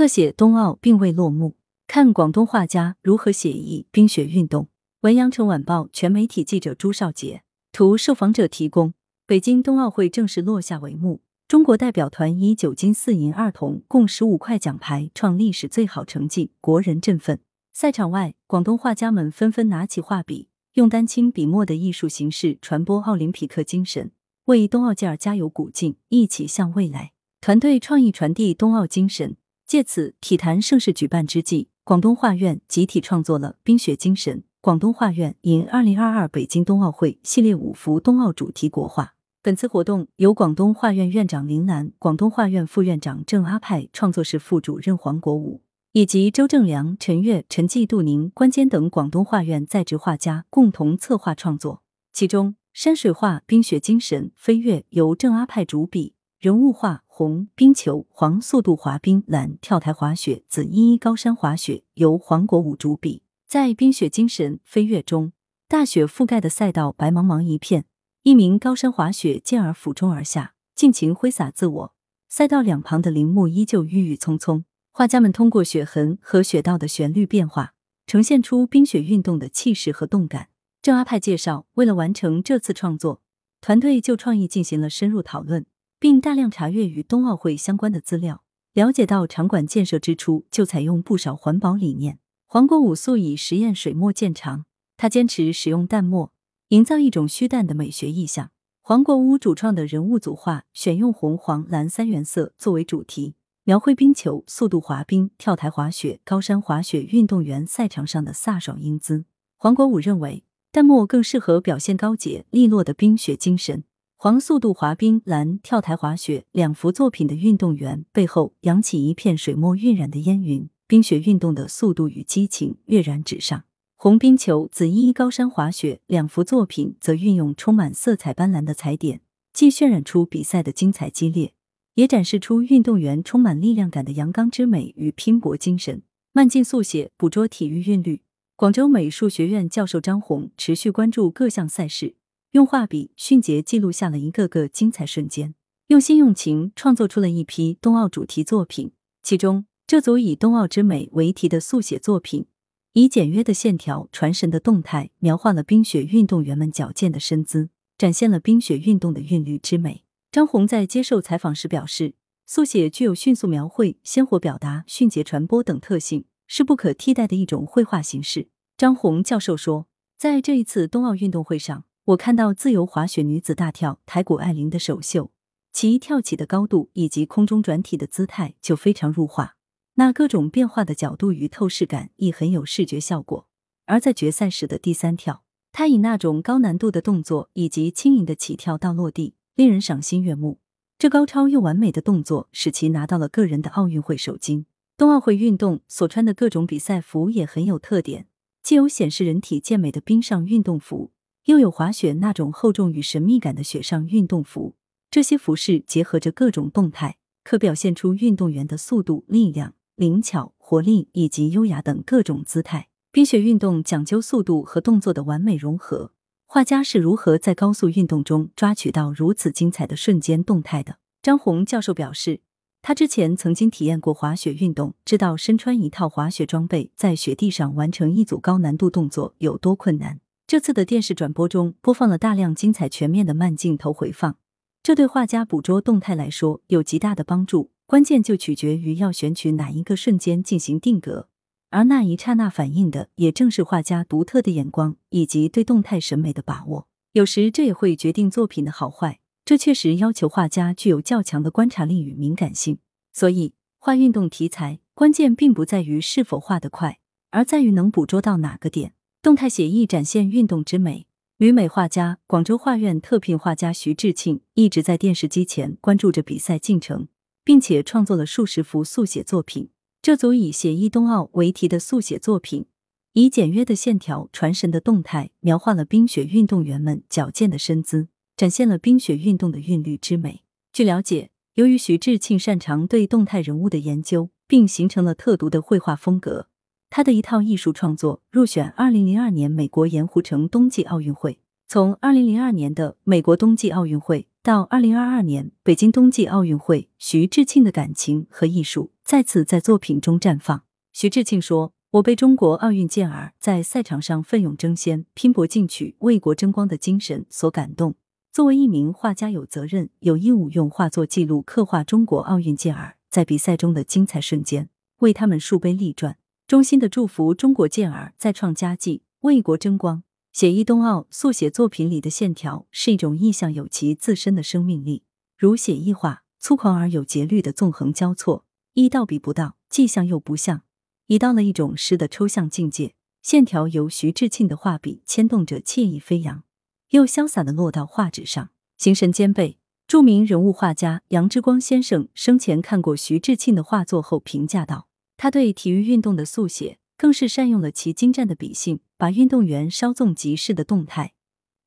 特写冬奥并未落幕，看广东画家如何写意冰雪运动。文阳城晚报全媒体记者朱少杰，图受访者提供。北京冬奥会正式落下帷幕，中国代表团以九金四银二铜共十五块奖牌创历史最好成绩，国人振奋。赛场外，广东画家们纷纷拿起画笔，用丹青笔墨的艺术形式传播奥林匹克精神，为冬奥健儿加油鼓劲，一起向未来。团队创意传递冬奥精神。借此，体坛盛世举办之际，广东画院集体创作了《冰雪精神》广东画院迎二零二二北京冬奥会系列五幅冬奥主题国画。本次活动由广东画院院长林楠、广东画院副院长郑阿派、创作室副主任黄国武以及周正良、陈月、陈继、杜宁、关坚等广东画院在职画家共同策划创作。其中，山水画《冰雪精神》飞跃由郑阿派主笔。人物画红冰球、黄速度滑冰、蓝跳台滑雪、紫一一高山滑雪由黄国武主笔，在冰雪精神飞跃中，大雪覆盖的赛道白茫茫一片，一名高山滑雪健儿俯冲而下，尽情挥洒自我。赛道两旁的林木依旧郁郁葱葱，画家们通过雪痕和雪道的旋律变化，呈现出冰雪运动的气势和动感。郑阿派介绍，为了完成这次创作，团队就创意进行了深入讨论。并大量查阅与冬奥会相关的资料，了解到场馆建设之初就采用不少环保理念。黄国武素以实验水墨见长，他坚持使用淡墨，营造一种虚淡的美学意象。黄国武主创的人物组画选用红、黄、蓝三原色作为主题，描绘冰球、速度滑冰、跳台滑雪、高山滑雪运动员赛场上的飒爽英姿。黄国武认为，淡墨更适合表现高洁利落的冰雪精神。黄速度滑冰、蓝跳台滑雪两幅作品的运动员背后扬起一片水墨晕染的烟云，冰雪运动的速度与激情跃然纸上。红冰球、紫衣高山滑雪两幅作品则运用充满色彩斑斓的彩点，既渲染出比赛的精彩激烈，也展示出运动员充满力量感的阳刚之美与拼搏精神。慢镜速写捕捉体育韵律。广州美术学院教授张红持续关注各项赛事。用画笔迅捷记录下了一个个精彩瞬间，用心用情创作出了一批冬奥主题作品。其中，这组以“冬奥之美”为题的速写作品，以简约的线条、传神的动态，描画了冰雪运动员们矫健的身姿，展现了冰雪运动的韵律之美。张红在接受采访时表示，速写具有迅速描绘、鲜活表达、迅捷传播等特性，是不可替代的一种绘画形式。张红教授说，在这一次冬奥运动会上。我看到自由滑雪女子大跳台谷爱凌的首秀，其跳起的高度以及空中转体的姿态就非常入画，那各种变化的角度与透视感亦很有视觉效果。而在决赛时的第三跳，她以那种高难度的动作以及轻盈的起跳到落地，令人赏心悦目。这高超又完美的动作使其拿到了个人的奥运会首金。冬奥会运动所穿的各种比赛服也很有特点，既有显示人体健美的冰上运动服。又有滑雪那种厚重与神秘感的雪上运动服，这些服饰结合着各种动态，可表现出运动员的速度、力量、灵巧、活力以及优雅等各种姿态。冰雪运动讲究速度和动作的完美融合，画家是如何在高速运动中抓取到如此精彩的瞬间动态的？张红教授表示，他之前曾经体验过滑雪运动，知道身穿一套滑雪装备在雪地上完成一组高难度动作有多困难。这次的电视转播中播放了大量精彩全面的慢镜头回放，这对画家捕捉动态来说有极大的帮助。关键就取决于要选取哪一个瞬间进行定格，而那一刹那反映的也正是画家独特的眼光以及对动态审美的把握。有时这也会决定作品的好坏。这确实要求画家具有较强的观察力与敏感性。所以，画运动题材关键并不在于是否画得快，而在于能捕捉到哪个点。动态写意展现运动之美。旅美画家、广州画院特聘画家徐志庆一直在电视机前关注着比赛进程，并且创作了数十幅速写作品。这组以“写意冬奥”为题的速写作品，以简约的线条、传神的动态，描画了冰雪运动员们矫健的身姿，展现了冰雪运动的韵律之美。据了解，由于徐志庆擅长对动态人物的研究，并形成了特独的绘画风格。他的一套艺术创作入选二零零二年美国盐湖城冬季奥运会。从二零零二年的美国冬季奥运会到二零二二年北京冬季奥运会，徐志庆的感情和艺术。再次在作品中绽放。徐志庆说：“我被中国奥运健儿在赛场上奋勇争先、拼搏进取、为国争光的精神所感动。作为一名画家，有责任、有义务用画作记录、刻画中国奥运健儿在比赛中的精彩瞬间，为他们树碑立传。衷心的祝福中国健儿再创佳绩，为国争光。”写意冬奥速写作品里的线条是一种意象，有其自身的生命力，如写意画，粗狂而有节律的纵横交错，一到笔不到，既像又不像，已到了一种诗的抽象境界。线条由徐志庆的画笔牵动着，惬意飞扬，又潇洒的落到画纸上，形神兼备。著名人物画家杨之光先生生前看过徐志庆的画作后评价道：“他对体育运动的速写。”更是善用了其精湛的笔性，把运动员稍纵即逝的动态，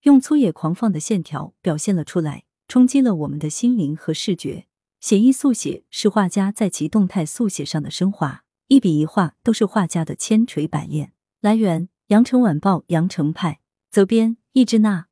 用粗野狂放的线条表现了出来，冲击了我们的心灵和视觉。写意速写是画家在其动态速写上的升华，一笔一画都是画家的千锤百炼。来源：羊城晚报羊城派，责编：易之娜。